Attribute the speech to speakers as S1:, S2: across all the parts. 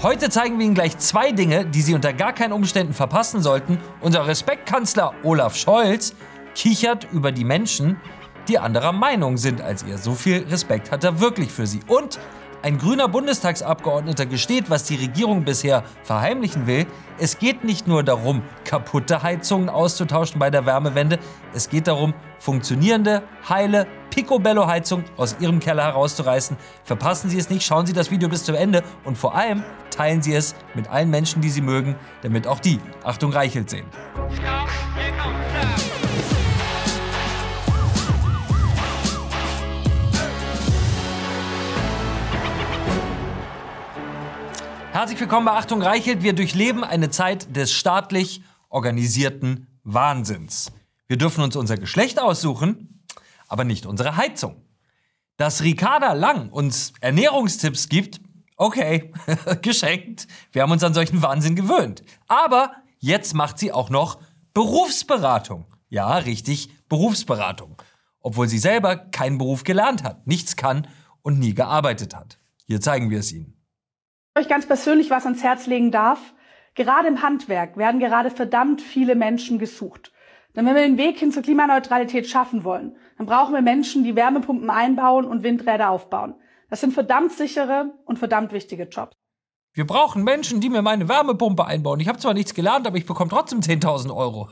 S1: Heute zeigen wir Ihnen gleich zwei Dinge, die Sie unter gar keinen Umständen verpassen sollten. Unser Respektkanzler Olaf Scholz kichert über die Menschen, die anderer Meinung sind als ihr. So viel Respekt hat er wirklich für sie. Und ein grüner Bundestagsabgeordneter gesteht, was die Regierung bisher verheimlichen will. Es geht nicht nur darum, kaputte Heizungen auszutauschen bei der Wärmewende. Es geht darum, funktionierende, heile Picobello-Heizung aus Ihrem Keller herauszureißen. Verpassen Sie es nicht, schauen Sie das Video bis zum Ende und vor allem teilen Sie es mit allen Menschen, die Sie mögen, damit auch die Achtung Reichelt sehen. Herzlich willkommen bei Achtung Reichelt. Wir durchleben eine Zeit des staatlich organisierten Wahnsinns. Wir dürfen uns unser Geschlecht aussuchen, aber nicht unsere Heizung. Dass Ricarda Lang uns Ernährungstipps gibt, okay, geschenkt. Wir haben uns an solchen Wahnsinn gewöhnt. Aber jetzt macht sie auch noch Berufsberatung. Ja, richtig, Berufsberatung. Obwohl sie selber keinen Beruf gelernt hat, nichts kann und nie gearbeitet hat. Hier zeigen wir es Ihnen
S2: euch ganz persönlich was ans Herz legen darf. Gerade im Handwerk werden gerade verdammt viele Menschen gesucht. Denn wenn wir den Weg hin zur Klimaneutralität schaffen wollen, dann brauchen wir Menschen, die Wärmepumpen einbauen und Windräder aufbauen. Das sind verdammt sichere und verdammt wichtige Jobs.
S1: Wir brauchen Menschen, die mir meine Wärmepumpe einbauen. Ich habe zwar nichts gelernt, aber ich bekomme trotzdem 10.000 Euro.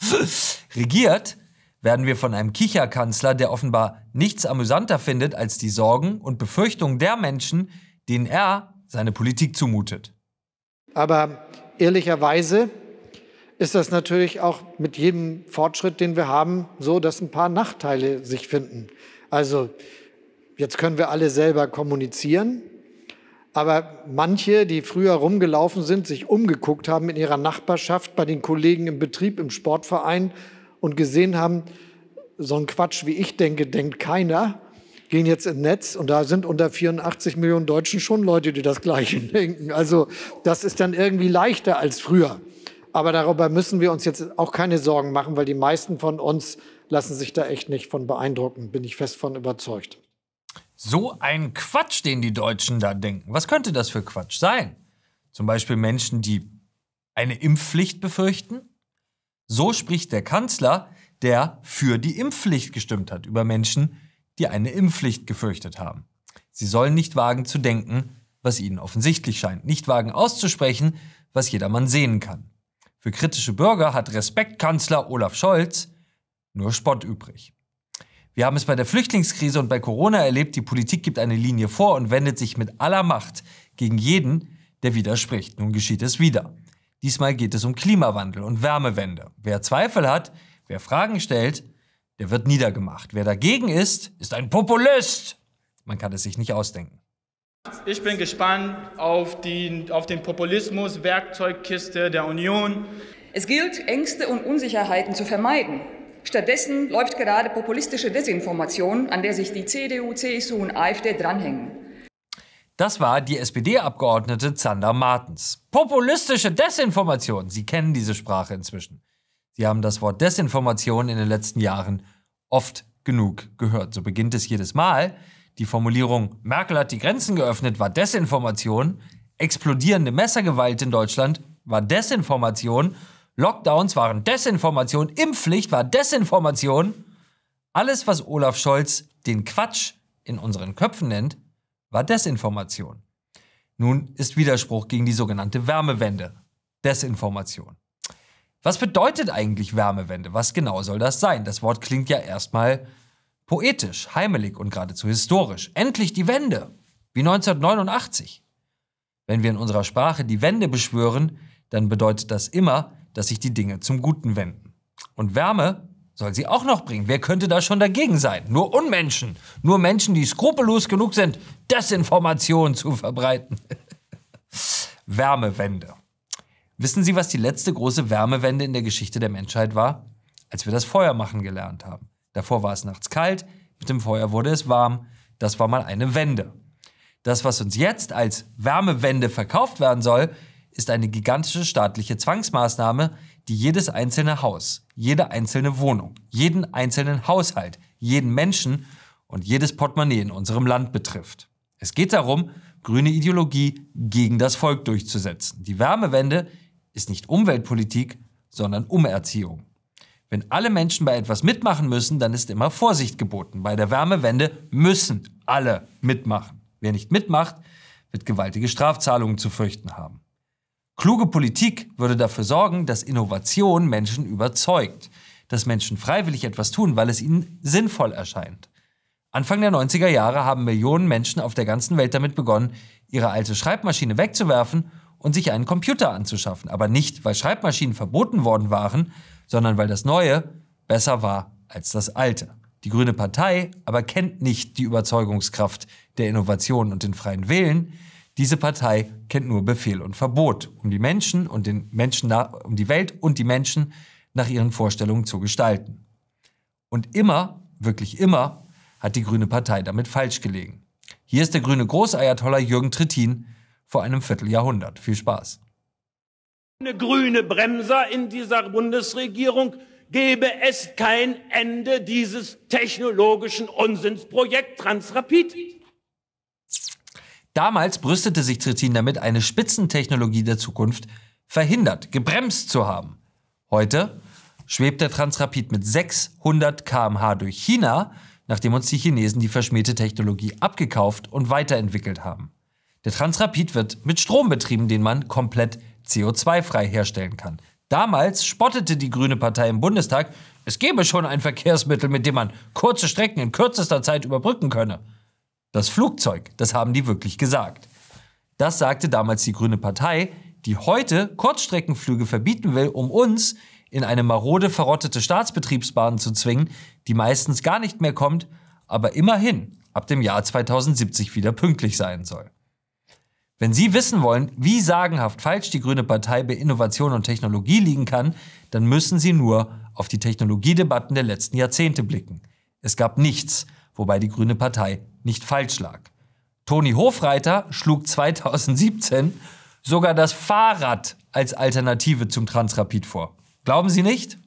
S1: Regiert werden wir von einem Kicherkanzler, der offenbar nichts amüsanter findet als die Sorgen und Befürchtungen der Menschen, denen er seine Politik zumutet.
S3: Aber ehrlicherweise ist das natürlich auch mit jedem Fortschritt, den wir haben, so, dass ein paar Nachteile sich finden. Also jetzt können wir alle selber kommunizieren, aber manche, die früher rumgelaufen sind, sich umgeguckt haben in ihrer Nachbarschaft, bei den Kollegen im Betrieb, im Sportverein und gesehen haben, so ein Quatsch, wie ich denke, denkt keiner gehen jetzt ins Netz und da sind unter 84 Millionen Deutschen schon Leute, die das Gleiche denken. Also das ist dann irgendwie leichter als früher. Aber darüber müssen wir uns jetzt auch keine Sorgen machen, weil die meisten von uns lassen sich da echt nicht von beeindrucken, bin ich fest von überzeugt.
S1: So ein Quatsch, den die Deutschen da denken. Was könnte das für Quatsch sein? Zum Beispiel Menschen, die eine Impfpflicht befürchten? So spricht der Kanzler, der für die Impfpflicht gestimmt hat, über Menschen, die eine Impfpflicht gefürchtet haben. Sie sollen nicht wagen zu denken, was ihnen offensichtlich scheint, nicht wagen auszusprechen, was jedermann sehen kann. Für kritische Bürger hat Respektkanzler Olaf Scholz nur Spott übrig. Wir haben es bei der Flüchtlingskrise und bei Corona erlebt, die Politik gibt eine Linie vor und wendet sich mit aller Macht gegen jeden, der widerspricht. Nun geschieht es wieder. Diesmal geht es um Klimawandel und Wärmewende. Wer Zweifel hat, wer Fragen stellt, der wird niedergemacht. Wer dagegen ist, ist ein Populist. Man kann es sich nicht ausdenken.
S4: Ich bin gespannt auf, die, auf den Populismus, Werkzeugkiste der Union.
S5: Es gilt, Ängste und Unsicherheiten zu vermeiden. Stattdessen läuft gerade populistische Desinformation, an der sich die CDU, CSU und AfD dranhängen.
S1: Das war die SPD-Abgeordnete Zander Martens. Populistische Desinformation. Sie kennen diese Sprache inzwischen. Sie haben das Wort Desinformation in den letzten Jahren oft genug gehört. So beginnt es jedes Mal. Die Formulierung Merkel hat die Grenzen geöffnet war Desinformation. Explodierende Messergewalt in Deutschland war Desinformation. Lockdowns waren Desinformation. Impfpflicht war Desinformation. Alles, was Olaf Scholz den Quatsch in unseren Köpfen nennt, war Desinformation. Nun ist Widerspruch gegen die sogenannte Wärmewende. Desinformation. Was bedeutet eigentlich Wärmewende? Was genau soll das sein? Das Wort klingt ja erstmal poetisch, heimelig und geradezu historisch. Endlich die Wende, wie 1989. Wenn wir in unserer Sprache die Wende beschwören, dann bedeutet das immer, dass sich die Dinge zum Guten wenden. Und Wärme soll sie auch noch bringen. Wer könnte da schon dagegen sein? Nur Unmenschen. Nur Menschen, die skrupellos genug sind, Desinformation zu verbreiten. Wärmewende. Wissen Sie, was die letzte große Wärmewende in der Geschichte der Menschheit war? Als wir das Feuer machen gelernt haben. Davor war es nachts kalt, mit dem Feuer wurde es warm. Das war mal eine Wende. Das, was uns jetzt als Wärmewende verkauft werden soll, ist eine gigantische staatliche Zwangsmaßnahme, die jedes einzelne Haus, jede einzelne Wohnung, jeden einzelnen Haushalt, jeden Menschen und jedes Portemonnaie in unserem Land betrifft. Es geht darum, grüne Ideologie gegen das Volk durchzusetzen. Die Wärmewende ist nicht Umweltpolitik, sondern Umerziehung. Wenn alle Menschen bei etwas mitmachen müssen, dann ist immer Vorsicht geboten. Bei der Wärmewende müssen alle mitmachen. Wer nicht mitmacht, wird gewaltige Strafzahlungen zu fürchten haben. Kluge Politik würde dafür sorgen, dass Innovation Menschen überzeugt, dass Menschen freiwillig etwas tun, weil es ihnen sinnvoll erscheint. Anfang der 90er Jahre haben Millionen Menschen auf der ganzen Welt damit begonnen, ihre alte Schreibmaschine wegzuwerfen und sich einen Computer anzuschaffen. Aber nicht, weil Schreibmaschinen verboten worden waren, sondern weil das Neue besser war als das Alte. Die Grüne Partei aber kennt nicht die Überzeugungskraft der Innovation und den freien Willen. Diese Partei kennt nur Befehl und Verbot, um die Menschen und den Menschen nach, um die Welt und die Menschen nach ihren Vorstellungen zu gestalten. Und immer, wirklich immer, hat die Grüne Partei damit falsch gelegen. Hier ist der grüne Großayatollah Jürgen Trittin vor einem Vierteljahrhundert. Viel Spaß
S6: eine grüne Bremser in dieser Bundesregierung gäbe es kein Ende dieses technologischen Unsinnsprojekt Transrapid.
S1: Damals brüstete sich Trittin damit, eine Spitzentechnologie der Zukunft verhindert, gebremst zu haben. Heute schwebt der Transrapid mit 600 km/h durch China, nachdem uns die Chinesen die verschmähte Technologie abgekauft und weiterentwickelt haben. Der Transrapid wird mit Strom betrieben, den man komplett CO2-frei herstellen kann. Damals spottete die Grüne Partei im Bundestag, es gebe schon ein Verkehrsmittel, mit dem man kurze Strecken in kürzester Zeit überbrücken könne. Das Flugzeug, das haben die wirklich gesagt. Das sagte damals die Grüne Partei, die heute Kurzstreckenflüge verbieten will, um uns in eine marode verrottete Staatsbetriebsbahn zu zwingen, die meistens gar nicht mehr kommt, aber immerhin ab dem Jahr 2070 wieder pünktlich sein soll. Wenn Sie wissen wollen, wie sagenhaft falsch die Grüne Partei bei Innovation und Technologie liegen kann, dann müssen Sie nur auf die Technologiedebatten der letzten Jahrzehnte blicken. Es gab nichts, wobei die Grüne Partei nicht falsch lag. Toni Hofreiter schlug 2017 sogar das Fahrrad als Alternative zum Transrapid vor. Glauben Sie nicht?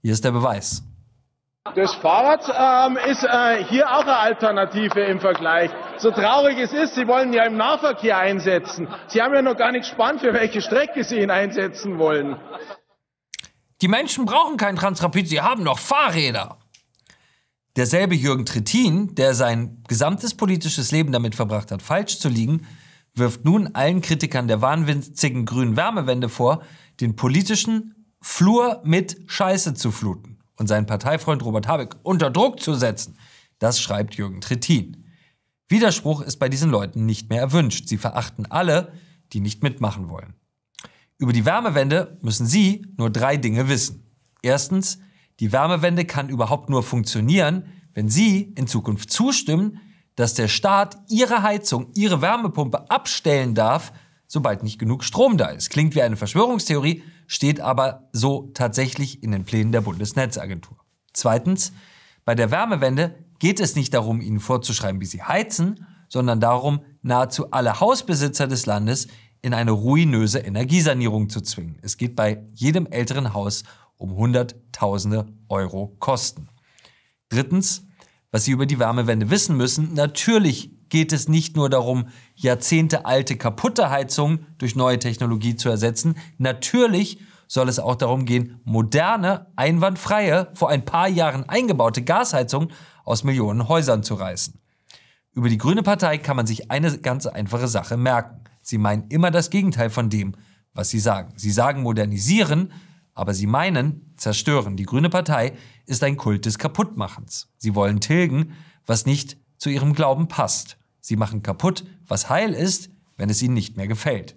S1: Hier ist der Beweis.
S7: Das Fahrrad ähm, ist äh, hier auch eine Alternative im Vergleich. So traurig es ist, Sie wollen ja im Nahverkehr einsetzen. Sie haben ja noch gar nicht gespannt, für welche Strecke Sie ihn einsetzen wollen.
S1: Die Menschen brauchen kein Transrapid, sie haben noch Fahrräder. Derselbe Jürgen Trittin, der sein gesamtes politisches Leben damit verbracht hat, falsch zu liegen, wirft nun allen Kritikern der wahnwitzigen grünen Wärmewende vor, den politischen Flur mit Scheiße zu fluten und seinen Parteifreund Robert Habeck unter Druck zu setzen. Das schreibt Jürgen Trittin. Widerspruch ist bei diesen Leuten nicht mehr erwünscht. Sie verachten alle, die nicht mitmachen wollen. Über die Wärmewende müssen Sie nur drei Dinge wissen. Erstens, die Wärmewende kann überhaupt nur funktionieren, wenn Sie in Zukunft zustimmen, dass der Staat Ihre Heizung, Ihre Wärmepumpe abstellen darf, sobald nicht genug Strom da ist. Klingt wie eine Verschwörungstheorie, steht aber so tatsächlich in den Plänen der Bundesnetzagentur. Zweitens, bei der Wärmewende geht es nicht darum, ihnen vorzuschreiben, wie sie heizen, sondern darum, nahezu alle Hausbesitzer des Landes in eine ruinöse Energiesanierung zu zwingen. Es geht bei jedem älteren Haus um Hunderttausende Euro Kosten. Drittens, was Sie über die Wärmewende wissen müssen, natürlich geht es nicht nur darum, jahrzehntealte kaputte Heizungen durch neue Technologie zu ersetzen. Natürlich soll es auch darum gehen, moderne, einwandfreie, vor ein paar Jahren eingebaute Gasheizungen aus Millionen Häusern zu reißen. Über die Grüne Partei kann man sich eine ganz einfache Sache merken. Sie meinen immer das Gegenteil von dem, was sie sagen. Sie sagen modernisieren, aber sie meinen zerstören. Die Grüne Partei ist ein Kult des Kaputtmachens. Sie wollen tilgen, was nicht zu ihrem Glauben passt. Sie machen kaputt, was heil ist, wenn es ihnen nicht mehr gefällt.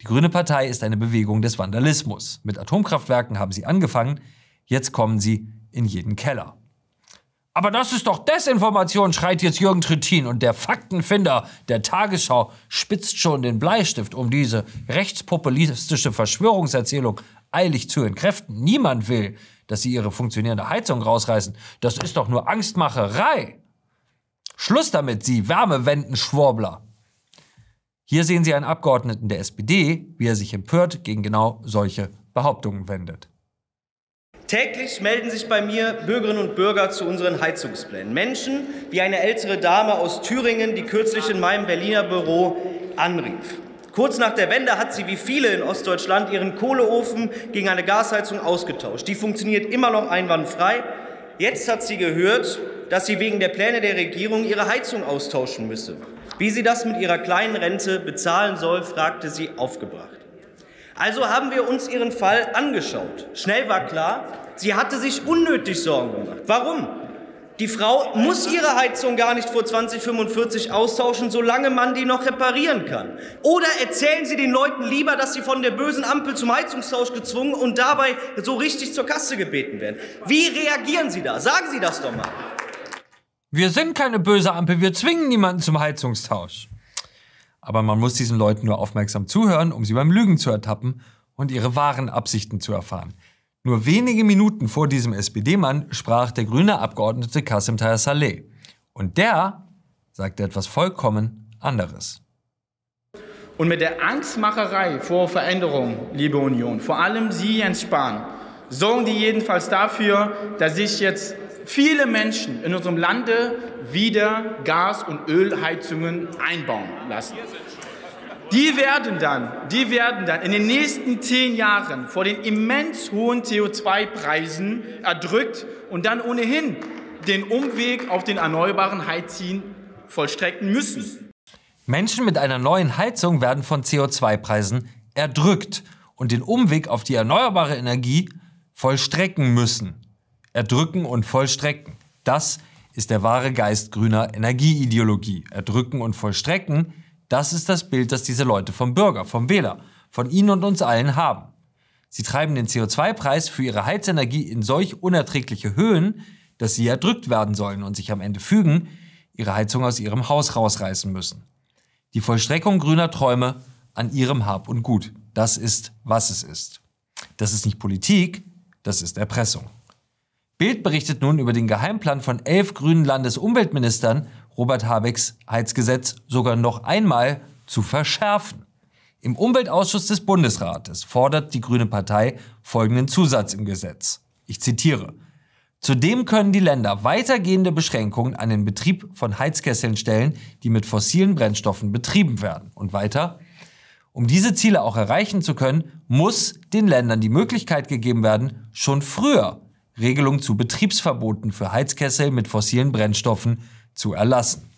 S1: Die Grüne Partei ist eine Bewegung des Vandalismus. Mit Atomkraftwerken haben sie angefangen, jetzt kommen sie in jeden Keller. Aber das ist doch Desinformation, schreit jetzt Jürgen Trittin und der Faktenfinder der Tagesschau spitzt schon den Bleistift, um diese rechtspopulistische Verschwörungserzählung eilig zu entkräften. Niemand will, dass sie ihre funktionierende Heizung rausreißen. Das ist doch nur Angstmacherei. Schluss damit, Sie Wärmewendenschwurbler. Hier sehen Sie einen Abgeordneten der SPD, wie er sich empört gegen genau solche Behauptungen wendet.
S8: Täglich melden sich bei mir Bürgerinnen und Bürger zu unseren Heizungsplänen. Menschen wie eine ältere Dame aus Thüringen, die kürzlich in meinem Berliner Büro anrief. Kurz nach der Wende hat sie wie viele in Ostdeutschland ihren Kohleofen gegen eine Gasheizung ausgetauscht. Die funktioniert immer noch einwandfrei. Jetzt hat sie gehört, dass sie wegen der Pläne der Regierung ihre Heizung austauschen müsse. Wie sie das mit ihrer kleinen Rente bezahlen soll, fragte sie aufgebracht. Also haben wir uns ihren Fall angeschaut. Schnell war klar, sie hatte sich unnötig Sorgen gemacht. Warum? Die Frau muss ihre Heizung gar nicht vor 2045 austauschen, solange man die noch reparieren kann. Oder erzählen Sie den Leuten lieber, dass sie von der bösen Ampel zum Heizungstausch gezwungen und dabei so richtig zur Kasse gebeten werden. Wie reagieren Sie da? Sagen Sie das doch mal.
S1: Wir sind keine böse Ampel, wir zwingen niemanden zum Heizungstausch. Aber man muss diesen Leuten nur aufmerksam zuhören, um sie beim Lügen zu ertappen und ihre wahren Absichten zu erfahren. Nur wenige Minuten vor diesem SPD-Mann sprach der grüne Abgeordnete Kassim Taher Saleh. Und der sagte etwas vollkommen anderes.
S4: Und mit der Angstmacherei vor Veränderung, liebe Union, vor allem Sie, Jens Spahn, sorgen die jedenfalls dafür, dass sich jetzt viele Menschen in unserem Lande wieder Gas- und Ölheizungen einbauen lassen. Die werden dann, die werden dann in den nächsten zehn Jahren vor den immens hohen CO2-Preisen erdrückt und dann ohnehin den Umweg auf den erneuerbaren Heizien vollstrecken müssen.
S1: Menschen mit einer neuen Heizung werden von CO2-Preisen erdrückt und den Umweg auf die erneuerbare Energie vollstrecken müssen. Erdrücken und vollstrecken. Das ist der wahre Geist grüner Energieideologie. Erdrücken und vollstrecken das ist das Bild, das diese Leute vom Bürger, vom Wähler, von Ihnen und uns allen haben. Sie treiben den CO2-Preis für ihre Heizenergie in solch unerträgliche Höhen, dass sie erdrückt werden sollen und sich am Ende fügen, ihre Heizung aus ihrem Haus rausreißen müssen. Die Vollstreckung grüner Träume an ihrem Hab und Gut. Das ist, was es ist. Das ist nicht Politik, das ist Erpressung. Bild berichtet nun über den Geheimplan von elf grünen Landesumweltministern Robert Habecks Heizgesetz sogar noch einmal zu verschärfen. Im Umweltausschuss des Bundesrates fordert die Grüne Partei folgenden Zusatz im Gesetz. Ich zitiere. Zudem können die Länder weitergehende Beschränkungen an den Betrieb von Heizkesseln stellen, die mit fossilen Brennstoffen betrieben werden. Und weiter. Um diese Ziele auch erreichen zu können, muss den Ländern die Möglichkeit gegeben werden, schon früher Regelungen zu Betriebsverboten für Heizkessel mit fossilen Brennstoffen zu erlassen.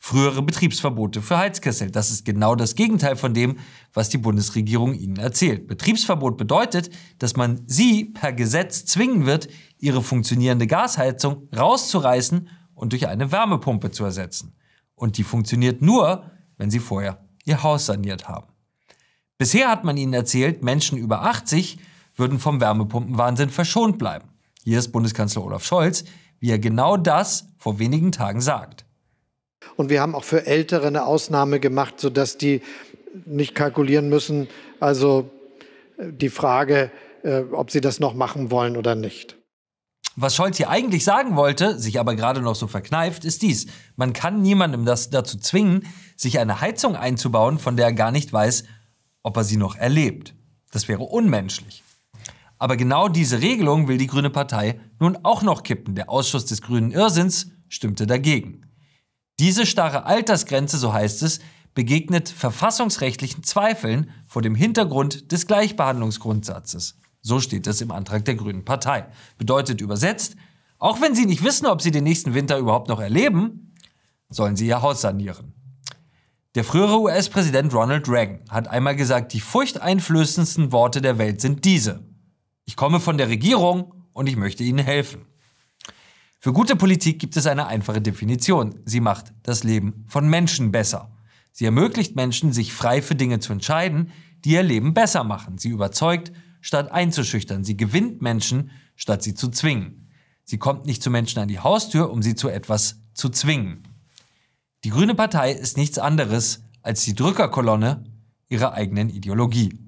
S1: Frühere Betriebsverbote für Heizkessel. Das ist genau das Gegenteil von dem, was die Bundesregierung Ihnen erzählt. Betriebsverbot bedeutet, dass man Sie per Gesetz zwingen wird, Ihre funktionierende Gasheizung rauszureißen und durch eine Wärmepumpe zu ersetzen. Und die funktioniert nur, wenn Sie vorher Ihr Haus saniert haben. Bisher hat man Ihnen erzählt, Menschen über 80 würden vom Wärmepumpenwahnsinn verschont bleiben. Hier ist Bundeskanzler Olaf Scholz, wie er genau das vor wenigen Tagen sagt.
S3: Und wir haben auch für Ältere eine Ausnahme gemacht, sodass die nicht kalkulieren müssen. Also äh, die Frage, äh, ob sie das noch machen wollen oder nicht.
S1: Was Scholz hier eigentlich sagen wollte, sich aber gerade noch so verkneift, ist dies. Man kann niemandem das dazu zwingen, sich eine Heizung einzubauen, von der er gar nicht weiß, ob er sie noch erlebt. Das wäre unmenschlich. Aber genau diese Regelung will die Grüne Partei nun auch noch kippen. Der Ausschuss des grünen Irrsinns stimmte dagegen. Diese starre Altersgrenze, so heißt es, begegnet verfassungsrechtlichen Zweifeln vor dem Hintergrund des Gleichbehandlungsgrundsatzes. So steht es im Antrag der Grünen Partei. Bedeutet übersetzt, auch wenn Sie nicht wissen, ob Sie den nächsten Winter überhaupt noch erleben, sollen Sie Ihr Haus sanieren. Der frühere US-Präsident Ronald Reagan hat einmal gesagt, die furchteinflößendsten Worte der Welt sind diese. Ich komme von der Regierung und ich möchte Ihnen helfen. Für gute Politik gibt es eine einfache Definition. Sie macht das Leben von Menschen besser. Sie ermöglicht Menschen, sich frei für Dinge zu entscheiden, die ihr Leben besser machen. Sie überzeugt, statt einzuschüchtern. Sie gewinnt Menschen, statt sie zu zwingen. Sie kommt nicht zu Menschen an die Haustür, um sie zu etwas zu zwingen. Die Grüne Partei ist nichts anderes als die Drückerkolonne ihrer eigenen Ideologie.